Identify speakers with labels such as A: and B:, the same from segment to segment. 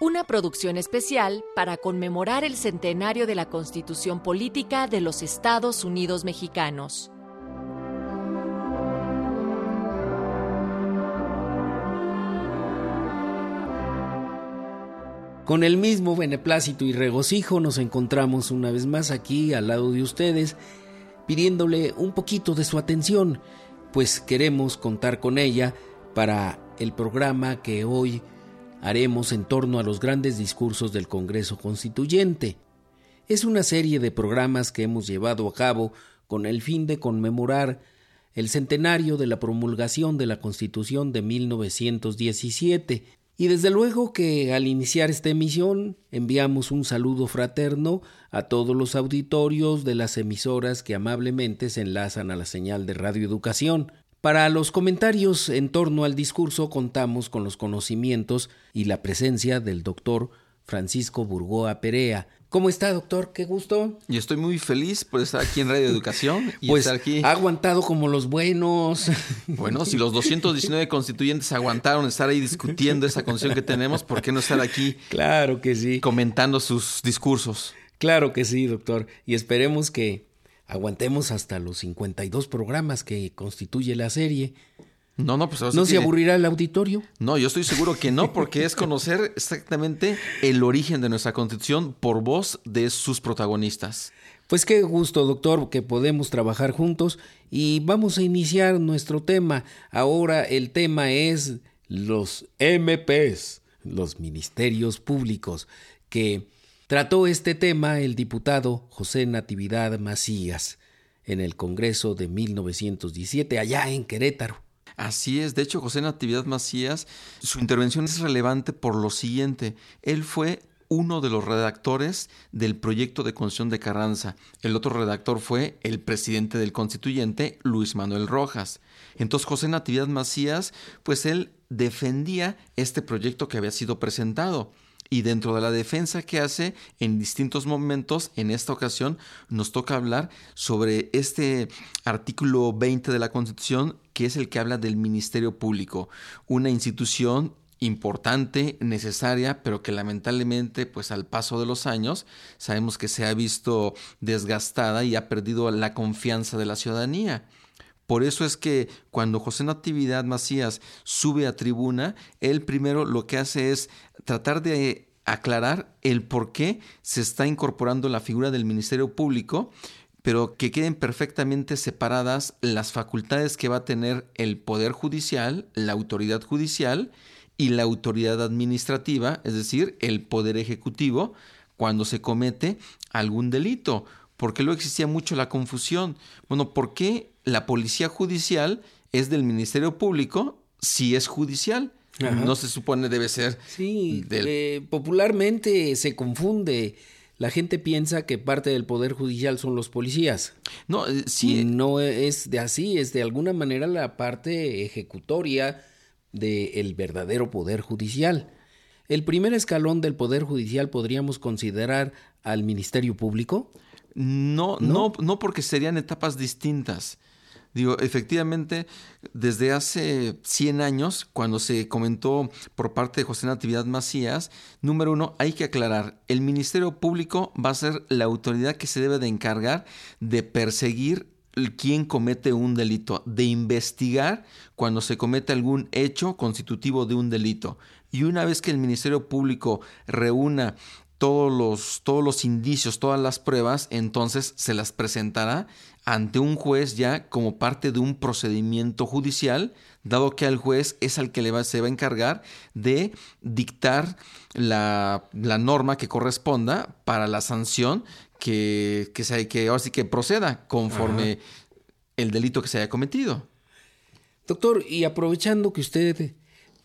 A: Una producción especial para conmemorar el centenario de la Constitución Política de los Estados Unidos Mexicanos.
B: Con el mismo beneplácito y regocijo nos encontramos una vez más aquí al lado de ustedes, pidiéndole un poquito de su atención, pues queremos contar con ella para el programa que hoy haremos en torno a los grandes discursos del Congreso Constituyente. Es una serie de programas que hemos llevado a cabo con el fin de conmemorar el centenario de la promulgación de la Constitución de 1917. Y desde luego que al iniciar esta emisión enviamos un saludo fraterno a todos los auditorios de las emisoras que amablemente se enlazan a la señal de radioeducación. Para los comentarios en torno al discurso contamos con los conocimientos y la presencia del doctor Francisco Burgoa Perea. ¿Cómo está, doctor? Qué gusto.
C: Y estoy muy feliz por estar aquí en Radio Educación y
B: pues
C: estar aquí.
B: Ha aguantado como los buenos.
C: Bueno, si los 219 constituyentes aguantaron estar ahí discutiendo esa constitución que tenemos, ¿por qué no estar aquí?
B: Claro que sí.
C: Comentando sus discursos.
B: Claro que sí, doctor. Y esperemos que aguantemos hasta los 52 programas que constituye la serie.
C: No, no, pues
B: ¿No se aburrirá el auditorio?
C: No, yo estoy seguro que no, porque es conocer exactamente el origen de nuestra constitución por voz de sus protagonistas.
B: Pues qué gusto, doctor, que podemos trabajar juntos y vamos a iniciar nuestro tema. Ahora el tema es los MPs, los ministerios públicos, que Trató este tema el diputado José Natividad Macías en el Congreso de 1917 allá en Querétaro.
C: Así es, de hecho José Natividad Macías, su intervención es relevante por lo siguiente, él fue uno de los redactores del proyecto de Constitución de Carranza. El otro redactor fue el presidente del constituyente, Luis Manuel Rojas. Entonces José Natividad Macías, pues él defendía este proyecto que había sido presentado y dentro de la defensa que hace en distintos momentos, en esta ocasión nos toca hablar sobre este artículo 20 de la Constitución, que es el que habla del Ministerio Público, una institución importante, necesaria, pero que lamentablemente, pues al paso de los años, sabemos que se ha visto desgastada y ha perdido la confianza de la ciudadanía. Por eso es que cuando José Natividad Macías sube a tribuna, él primero lo que hace es tratar de aclarar el por qué se está incorporando la figura del Ministerio Público, pero que queden perfectamente separadas las facultades que va a tener el Poder Judicial, la autoridad judicial y la autoridad administrativa, es decir, el Poder Ejecutivo, cuando se comete algún delito. Porque luego existía mucho la confusión. Bueno, ¿por qué la policía judicial es del Ministerio Público si es judicial. No se supone debe ser.
B: Sí, eh, popularmente se confunde. La gente piensa que parte del poder judicial son los policías.
C: No, eh, sí.
B: no es de así, es de alguna manera la parte ejecutoria del verdadero poder judicial. El primer escalón del poder judicial podríamos considerar al Ministerio Público.
C: No, no, no, porque serían etapas distintas. Digo, efectivamente, desde hace 100 años, cuando se comentó por parte de José Natividad Macías, número uno, hay que aclarar, el Ministerio Público va a ser la autoridad que se debe de encargar de perseguir quien comete un delito, de investigar cuando se comete algún hecho constitutivo de un delito. Y una vez que el Ministerio Público reúna todos los, todos los indicios, todas las pruebas, entonces se las presentará ante un juez ya como parte de un procedimiento judicial, dado que al juez es al que le va, se va a encargar de dictar la, norma que corresponda para la sanción que, que, se, que ahora sí que proceda conforme el delito que se haya cometido.
B: Doctor, y aprovechando que usted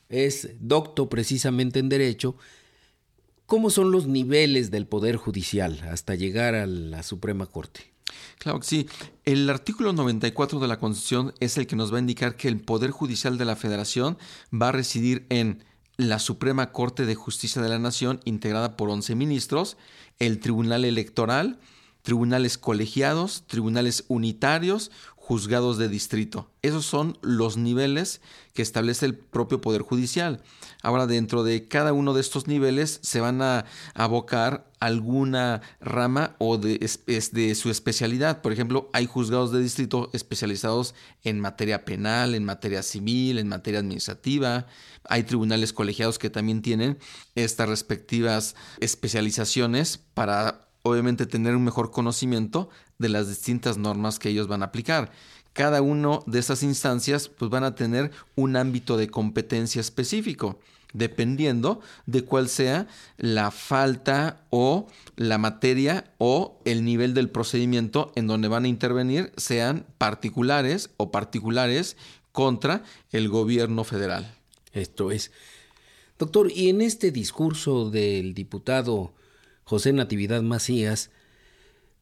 B: es docto precisamente en Derecho, ¿cómo son los niveles del Poder Judicial hasta llegar a la Suprema Corte?
C: Claro que sí. El artículo 94 de la Constitución es el que nos va a indicar que el Poder Judicial de la Federación va a residir en la Suprema Corte de Justicia de la Nación, integrada por 11 ministros, el Tribunal Electoral, tribunales colegiados, tribunales unitarios, juzgados de distrito. Esos son los niveles que establece el propio Poder Judicial. Ahora, dentro de cada uno de estos niveles se van a abocar alguna rama o de, de, su especialidad. Por ejemplo, hay juzgados de distrito especializados en materia penal, en materia civil, en materia administrativa. Hay tribunales colegiados que también tienen estas respectivas especializaciones para obviamente tener un mejor conocimiento de las distintas normas que ellos van a aplicar. Cada una de esas instancias pues van a tener un ámbito de competencia específico, dependiendo de cuál sea la falta o la materia o el nivel del procedimiento en donde van a intervenir, sean particulares o particulares contra el gobierno federal.
B: Esto es. Doctor, y en este discurso del diputado José Natividad Macías,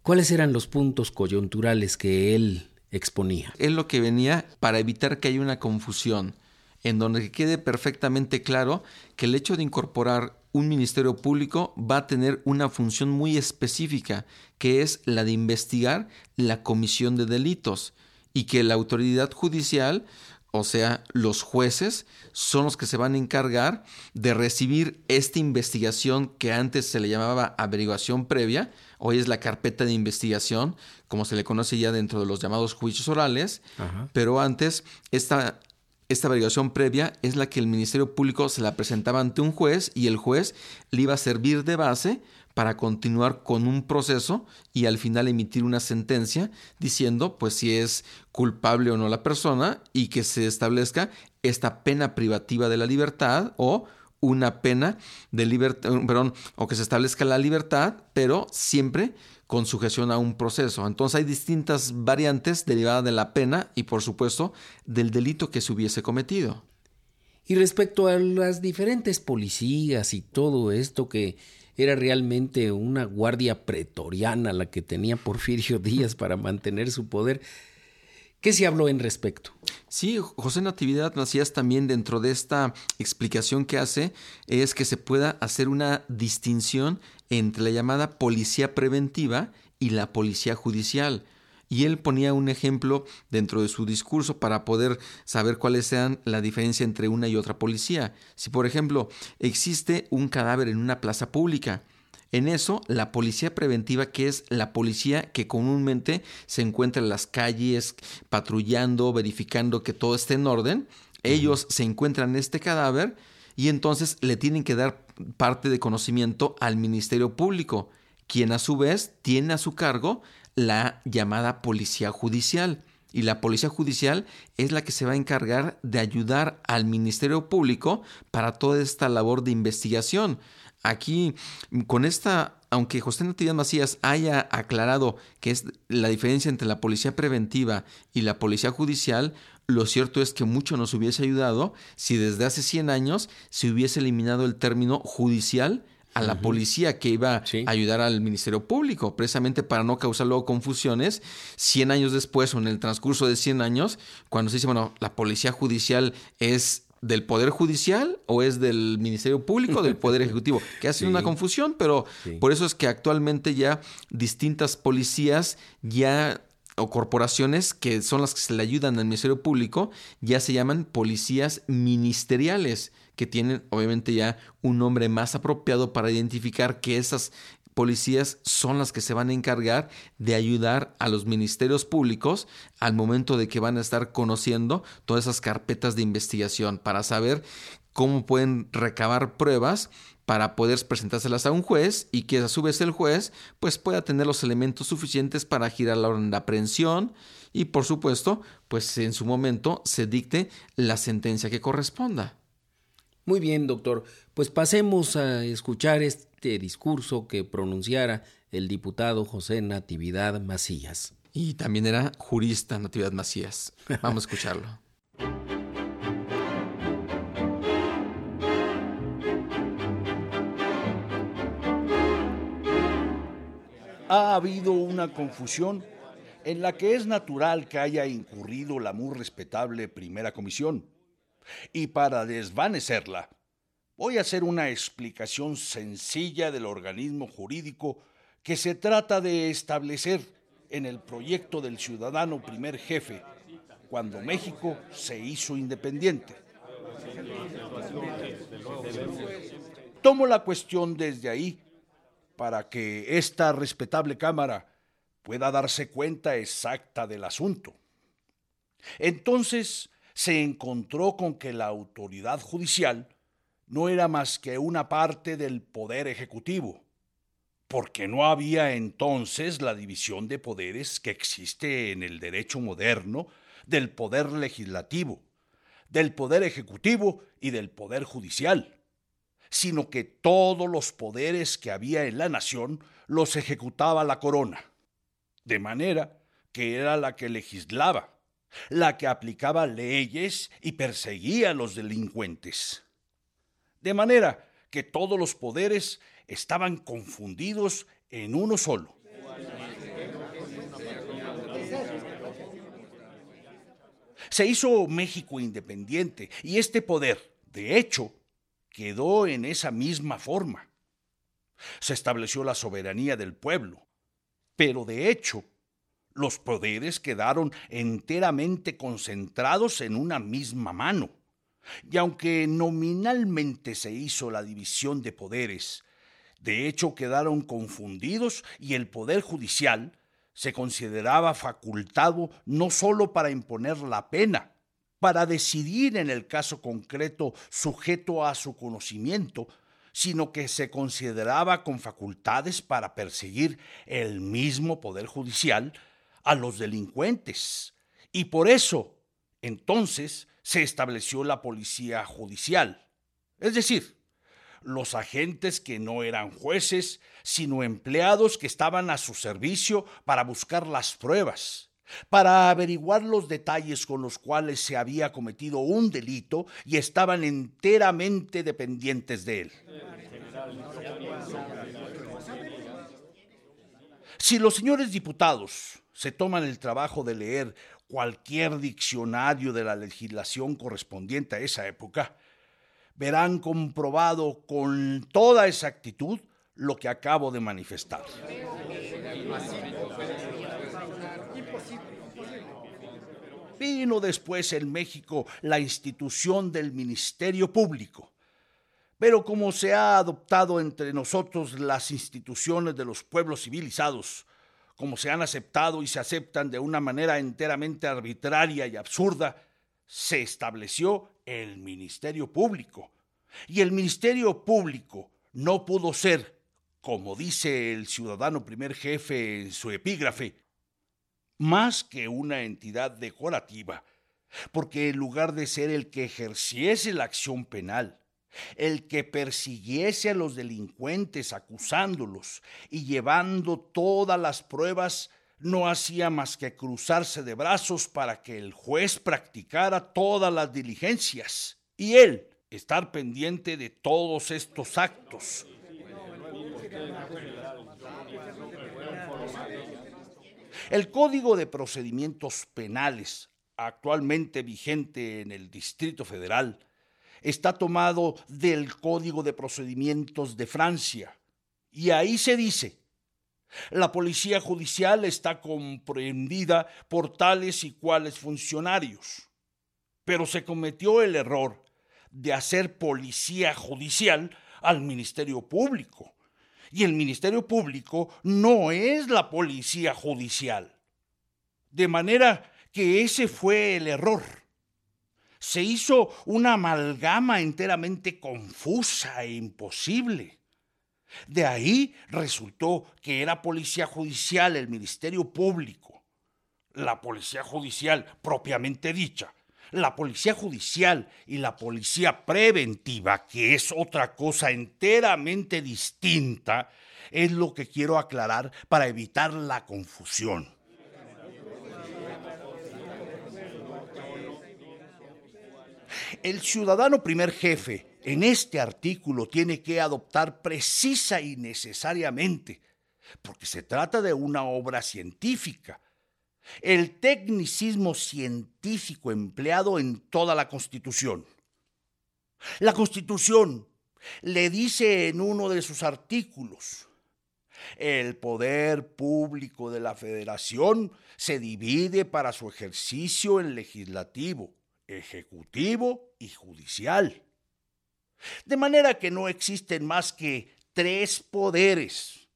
B: ¿cuáles eran los puntos coyunturales que él exponía?
C: Él lo que venía para evitar que haya una confusión, en donde quede perfectamente claro que el hecho de incorporar un ministerio público va a tener una función muy específica, que es la de investigar la comisión de delitos, y que la autoridad judicial o sea, los jueces, son los que se van a encargar de recibir esta investigación que antes se le llamaba averiguación previa, hoy es la carpeta de investigación, como se le conoce ya dentro de los llamados juicios orales, pero antes esta, esta averiguación previa es la que el Ministerio Público se la presentaba ante un juez y el juez le iba a servir de base para continuar con un proceso y al final emitir una sentencia diciendo pues si es culpable o no la persona y que se establezca esta pena privativa de la libertad o una pena de libertad, perdón, o que se establezca la libertad, pero siempre con sujeción a un proceso. Entonces hay distintas variantes derivadas de la pena y por supuesto del delito que se hubiese cometido.
B: Y respecto a las diferentes policías y todo esto que era realmente una guardia pretoriana la que tenía Porfirio Díaz para mantener su poder. ¿Qué se habló en respecto?
C: Sí, José Natividad Macías también dentro de esta explicación que hace es que se pueda hacer una distinción entre la llamada policía preventiva y la policía judicial. Y él ponía un ejemplo dentro de su discurso para poder saber cuáles sean la diferencia entre una y otra policía. Si, por ejemplo, existe un cadáver en una plaza pública, en eso, la policía preventiva, que es la policía que comúnmente se encuentra en las calles, patrullando, verificando que todo esté en orden, ellos se encuentran en este cadáver y entonces le tienen que dar parte de conocimiento al Ministerio Público, quien a su vez tiene a su cargo la llamada policía judicial. Y la policía judicial es la que se va a encargar de ayudar al Ministerio Público para toda esta labor de investigación. Aquí, con esta, aunque José Natividad Macías haya aclarado que es la diferencia entre la policía preventiva y la policía judicial, lo cierto es que mucho nos hubiese ayudado si desde hace 100 años se hubiese eliminado el término judicial a la policía que iba a ayudar al Ministerio Público, precisamente para no causar luego confusiones. 100 años después o en el transcurso de 100 años, cuando se dice, bueno, la policía judicial es del Poder Judicial o es del Ministerio Público del Poder Ejecutivo, que hace una confusión, pero por eso es que actualmente ya distintas policías ya o corporaciones que son las que se le ayudan al Ministerio Público ya se llaman policías ministeriales que tienen obviamente ya un nombre más apropiado para identificar que esas policías son las que se van a encargar de ayudar a los ministerios públicos al momento de que van a estar conociendo todas esas carpetas de investigación para saber cómo pueden recabar pruebas para poder presentárselas a un juez y que a su vez el juez pues pueda tener los elementos suficientes para girar la orden de aprehensión y por supuesto pues en su momento se dicte la sentencia que corresponda.
B: Muy bien, doctor. Pues pasemos a escuchar este discurso que pronunciara el diputado José Natividad Macías.
C: Y también era jurista Natividad Macías. Vamos a escucharlo.
D: ha habido una confusión en la que es natural que haya incurrido la muy respetable primera comisión. Y para desvanecerla, voy a hacer una explicación sencilla del organismo jurídico que se trata de establecer en el proyecto del ciudadano primer jefe cuando México se hizo independiente. Tomo la cuestión desde ahí para que esta respetable Cámara pueda darse cuenta exacta del asunto. Entonces se encontró con que la autoridad judicial no era más que una parte del poder ejecutivo, porque no había entonces la división de poderes que existe en el derecho moderno del poder legislativo, del poder ejecutivo y del poder judicial, sino que todos los poderes que había en la nación los ejecutaba la corona, de manera que era la que legislaba, la que aplicaba leyes y perseguía a los delincuentes. De manera que todos los poderes estaban confundidos en uno solo. Se hizo México independiente y este poder, de hecho, quedó en esa misma forma. Se estableció la soberanía del pueblo, pero de hecho, los poderes quedaron enteramente concentrados en una misma mano. Y aunque nominalmente se hizo la división de poderes, de hecho quedaron confundidos y el Poder Judicial se consideraba facultado no sólo para imponer la pena, para decidir en el caso concreto sujeto a su conocimiento, sino que se consideraba con facultades para perseguir el mismo Poder Judicial a los delincuentes. Y por eso, entonces, se estableció la policía judicial. Es decir, los agentes que no eran jueces, sino empleados que estaban a su servicio para buscar las pruebas, para averiguar los detalles con los cuales se había cometido un delito y estaban enteramente dependientes de él. Si los señores diputados se toman el trabajo de leer cualquier diccionario de la legislación correspondiente a esa época, verán comprobado con toda exactitud lo que acabo de manifestar. Vino después en México la institución del Ministerio Público. Pero como se ha adoptado entre nosotros las instituciones de los pueblos civilizados, como se han aceptado y se aceptan de una manera enteramente arbitraria y absurda, se estableció el Ministerio Público. Y el Ministerio Público no pudo ser, como dice el ciudadano primer jefe en su epígrafe, más que una entidad decorativa, porque en lugar de ser el que ejerciese la acción penal, el que persiguiese a los delincuentes acusándolos y llevando todas las pruebas, no hacía más que cruzarse de brazos para que el juez practicara todas las diligencias y él estar pendiente de todos estos actos. El Código de Procedimientos Penales, actualmente vigente en el Distrito Federal, está tomado del Código de Procedimientos de Francia. Y ahí se dice, la policía judicial está comprendida por tales y cuales funcionarios. Pero se cometió el error de hacer policía judicial al Ministerio Público. Y el Ministerio Público no es la policía judicial. De manera que ese fue el error se hizo una amalgama enteramente confusa e imposible. De ahí resultó que era policía judicial el Ministerio Público, la policía judicial propiamente dicha, la policía judicial y la policía preventiva, que es otra cosa enteramente distinta, es lo que quiero aclarar para evitar la confusión. El ciudadano primer jefe en este artículo tiene que adoptar precisa y necesariamente, porque se trata de una obra científica, el tecnicismo científico empleado en toda la Constitución. La Constitución le dice en uno de sus artículos, el poder público de la federación se divide para su ejercicio en legislativo, ejecutivo y judicial. De manera que no existen más que tres poderes.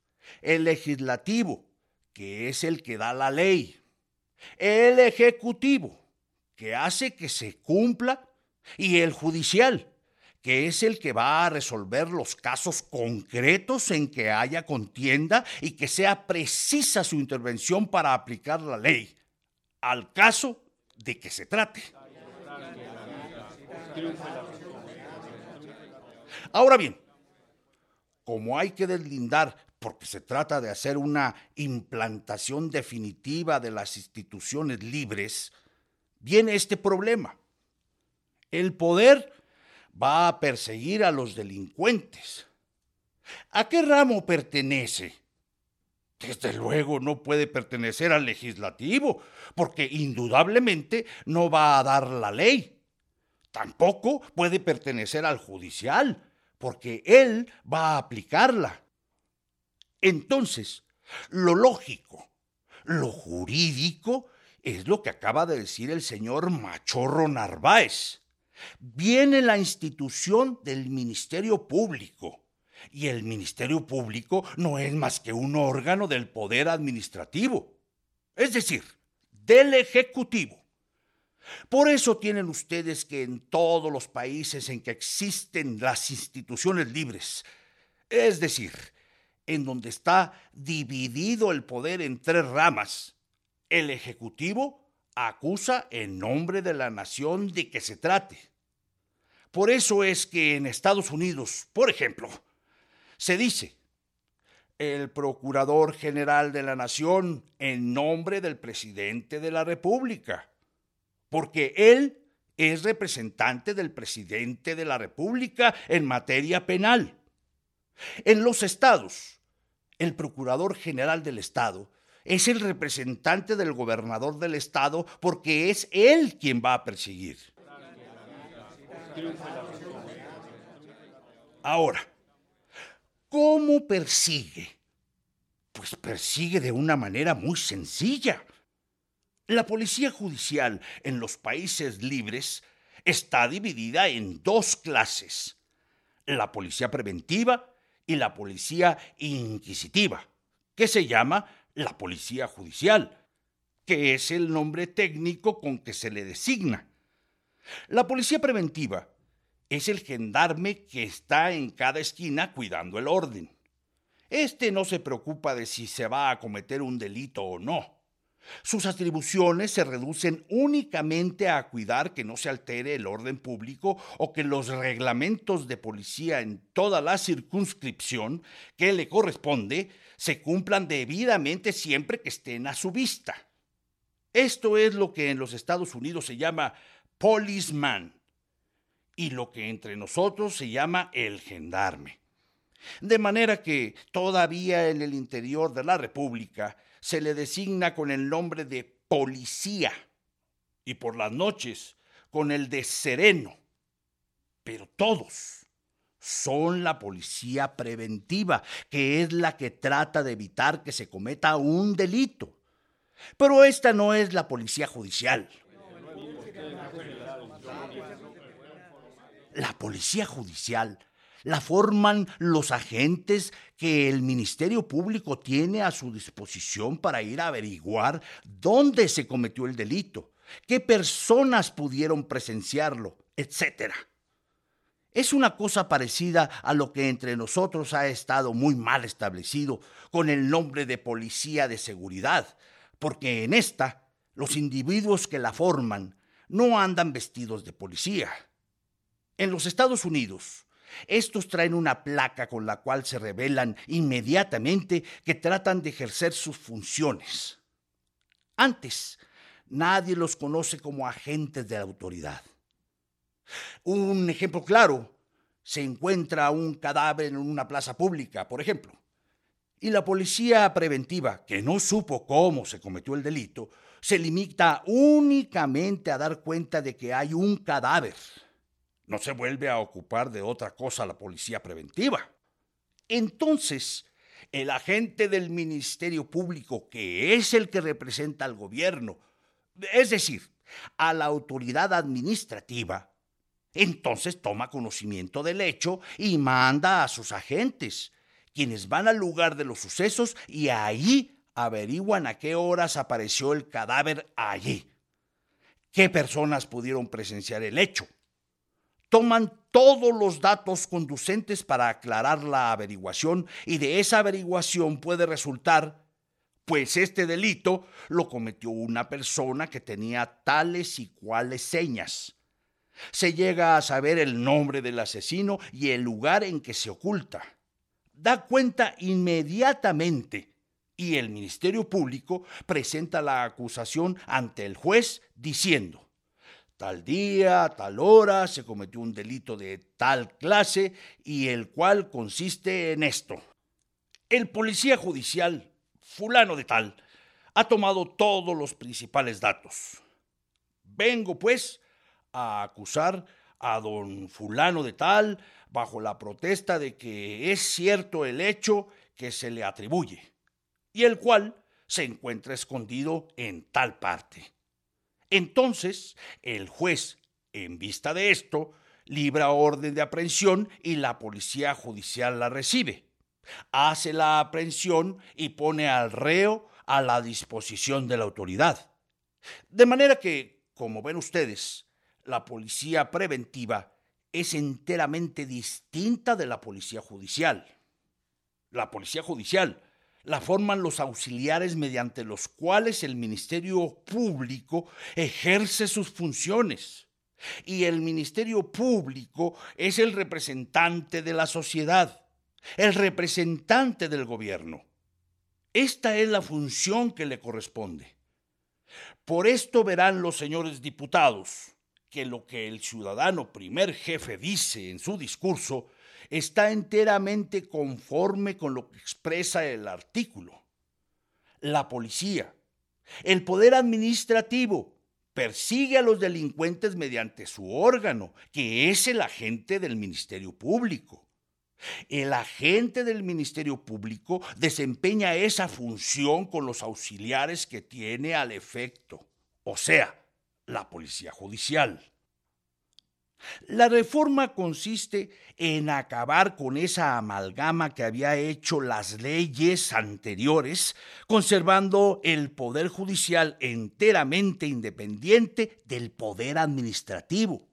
D: El legislativo, que es el que da la ley. El ejecutivo, que hace que se cumpla. Y el judicial, que es el que va a resolver los casos concretos en que haya contienda y que sea precisa su intervención para aplicar la ley, al caso de que se trate. Ahora bien, como hay que deslindar, porque se trata de hacer una implantación definitiva de las instituciones libres, viene este problema. El poder va a perseguir a los delincuentes. ¿A qué ramo pertenece? Desde luego no puede pertenecer al legislativo, porque indudablemente no va a dar la ley. Tampoco puede pertenecer al judicial, porque Él va a aplicarla. Entonces, lo lógico, lo jurídico, es lo que acaba de decir el señor Machorro Narváez. Viene la institución del Ministerio Público. Y el Ministerio Público no es más que un órgano del poder administrativo, es decir, del Ejecutivo. Por eso tienen ustedes que en todos los países en que existen las instituciones libres, es decir, en donde está dividido el poder en tres ramas, el Ejecutivo acusa en nombre de la nación de que se trate. Por eso es que en Estados Unidos, por ejemplo, se dice, el Procurador General de la Nación en nombre del Presidente de la República porque él es representante del presidente de la República en materia penal. En los estados, el Procurador General del Estado es el representante del gobernador del estado porque es él quien va a perseguir. Ahora, ¿cómo persigue? Pues persigue de una manera muy sencilla. La policía judicial en los países libres está dividida en dos clases, la policía preventiva y la policía inquisitiva, que se llama la policía judicial, que es el nombre técnico con que se le designa. La policía preventiva es el gendarme que está en cada esquina cuidando el orden. Este no se preocupa de si se va a cometer un delito o no. Sus atribuciones se reducen únicamente a cuidar que no se altere el orden público o que los reglamentos de policía en toda la circunscripción que le corresponde se cumplan debidamente siempre que estén a su vista. Esto es lo que en los Estados Unidos se llama policeman y lo que entre nosotros se llama el gendarme. De manera que todavía en el interior de la República se le designa con el nombre de policía y por las noches con el de sereno. Pero todos son la policía preventiva, que es la que trata de evitar que se cometa un delito. Pero esta no es la policía judicial. La policía judicial la forman los agentes que el Ministerio Público tiene a su disposición para ir a averiguar dónde se cometió el delito, qué personas pudieron presenciarlo, etc. Es una cosa parecida a lo que entre nosotros ha estado muy mal establecido con el nombre de policía de seguridad, porque en esta los individuos que la forman no andan vestidos de policía. En los Estados Unidos, estos traen una placa con la cual se revelan inmediatamente que tratan de ejercer sus funciones. Antes, nadie los conoce como agentes de la autoridad. Un ejemplo claro, se encuentra un cadáver en una plaza pública, por ejemplo, y la policía preventiva, que no supo cómo se cometió el delito, se limita únicamente a dar cuenta de que hay un cadáver. No se vuelve a ocupar de otra cosa la policía preventiva. Entonces, el agente del Ministerio Público, que es el que representa al gobierno, es decir, a la autoridad administrativa, entonces toma conocimiento del hecho y manda a sus agentes, quienes van al lugar de los sucesos y ahí averiguan a qué horas apareció el cadáver allí. ¿Qué personas pudieron presenciar el hecho? Toman todos los datos conducentes para aclarar la averiguación y de esa averiguación puede resultar, pues este delito lo cometió una persona que tenía tales y cuales señas. Se llega a saber el nombre del asesino y el lugar en que se oculta. Da cuenta inmediatamente y el Ministerio Público presenta la acusación ante el juez diciendo, tal día, tal hora, se cometió un delito de tal clase y el cual consiste en esto. El policía judicial, fulano de tal, ha tomado todos los principales datos. Vengo, pues, a acusar a don fulano de tal bajo la protesta de que es cierto el hecho que se le atribuye y el cual se encuentra escondido en tal parte. Entonces, el juez, en vista de esto, libra orden de aprehensión y la policía judicial la recibe. Hace la aprehensión y pone al reo a la disposición de la autoridad. De manera que, como ven ustedes, la policía preventiva es enteramente distinta de la policía judicial. La policía judicial la forman los auxiliares mediante los cuales el Ministerio Público ejerce sus funciones. Y el Ministerio Público es el representante de la sociedad, el representante del gobierno. Esta es la función que le corresponde. Por esto verán los señores diputados que lo que el ciudadano primer jefe dice en su discurso está enteramente conforme con lo que expresa el artículo. La policía, el poder administrativo, persigue a los delincuentes mediante su órgano, que es el agente del Ministerio Público. El agente del Ministerio Público desempeña esa función con los auxiliares que tiene al efecto, o sea, la Policía Judicial. La reforma consiste en acabar con esa amalgama que había hecho las leyes anteriores, conservando el Poder Judicial enteramente independiente del Poder Administrativo.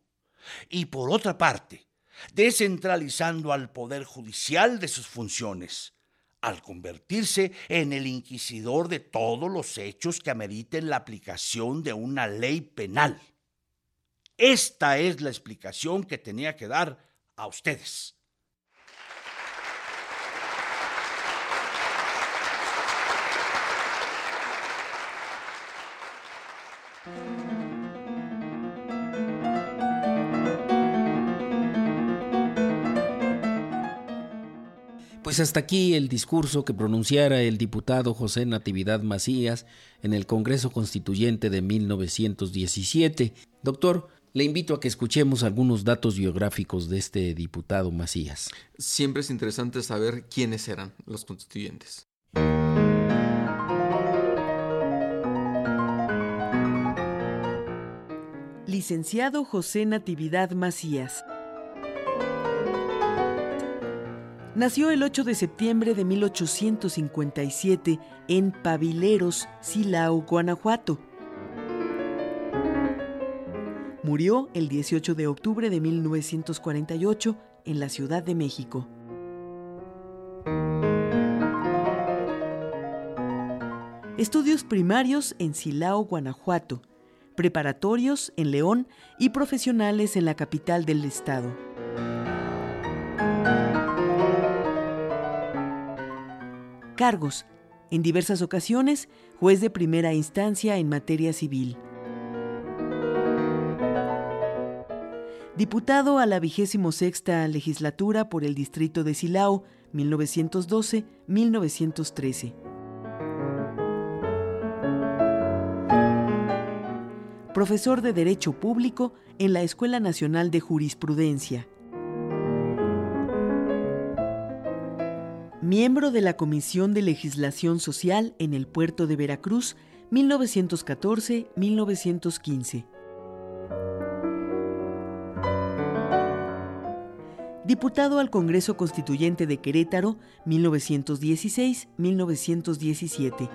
D: Y por otra parte, descentralizando al Poder Judicial de sus funciones, al convertirse en el inquisidor de todos los hechos que ameriten la aplicación de una ley penal. Esta es la explicación que tenía que dar a ustedes.
B: Pues hasta aquí el discurso que pronunciara el diputado José Natividad Macías en el Congreso Constituyente de 1917. Doctor, le invito a que escuchemos algunos datos biográficos de este diputado Macías.
C: Siempre es interesante saber quiénes eran los constituyentes.
E: Licenciado José Natividad Macías. Nació el 8 de septiembre de 1857 en Pavileros, Silao, Guanajuato Murió el 18 de octubre de 1948 en la Ciudad de México. Estudios primarios en Silao, Guanajuato, preparatorios en León y profesionales en la capital del estado. Cargos. En diversas ocasiones, juez de primera instancia en materia civil. Diputado a la vigésimo sexta legislatura por el distrito de Silao, 1912-1913. profesor de Derecho Público en la Escuela Nacional de Jurisprudencia. Miembro de la Comisión de Legislación Social en el puerto de Veracruz, 1914-1915. Diputado al Congreso Constituyente de Querétaro, 1916-1917.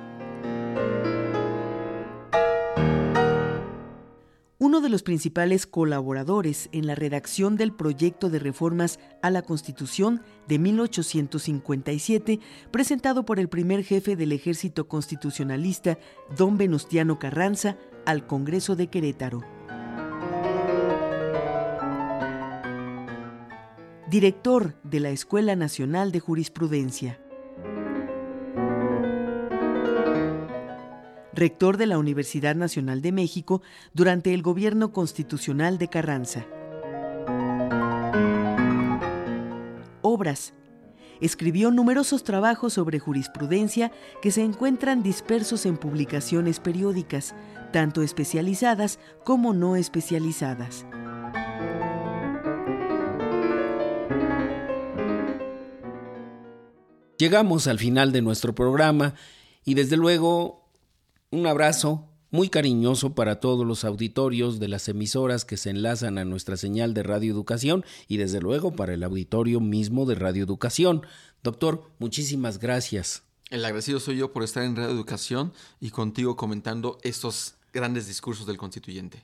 E: Uno de los principales colaboradores en la redacción del proyecto de reformas a la Constitución de 1857, presentado por el primer jefe del ejército constitucionalista, don Venustiano Carranza, al Congreso de Querétaro. Director de la Escuela Nacional de Jurisprudencia. Rector de la Universidad Nacional de México durante el gobierno constitucional de Carranza. Obras. Escribió numerosos trabajos sobre jurisprudencia que se encuentran dispersos en publicaciones periódicas, tanto especializadas como no especializadas.
B: Llegamos al final de nuestro programa y desde luego un abrazo muy cariñoso para todos los auditorios de las emisoras que se enlazan a nuestra señal de Radio Educación y desde luego para el auditorio mismo de Radio Educación. Doctor, muchísimas gracias.
C: El agradecido soy yo por estar en Radio Educación y contigo comentando estos grandes discursos del constituyente.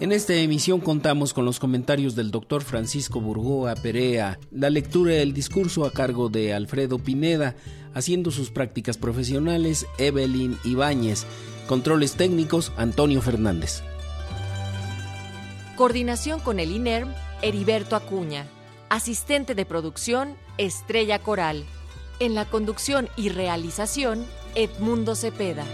B: En esta emisión contamos con los comentarios del doctor Francisco Burgoa Perea, la lectura del discurso a cargo de Alfredo Pineda, haciendo sus prácticas profesionales Evelyn Ibáñez, controles técnicos Antonio Fernández.
A: Coordinación con el INERM, Heriberto Acuña. Asistente de producción, Estrella Coral. En la conducción y realización, Edmundo Cepeda.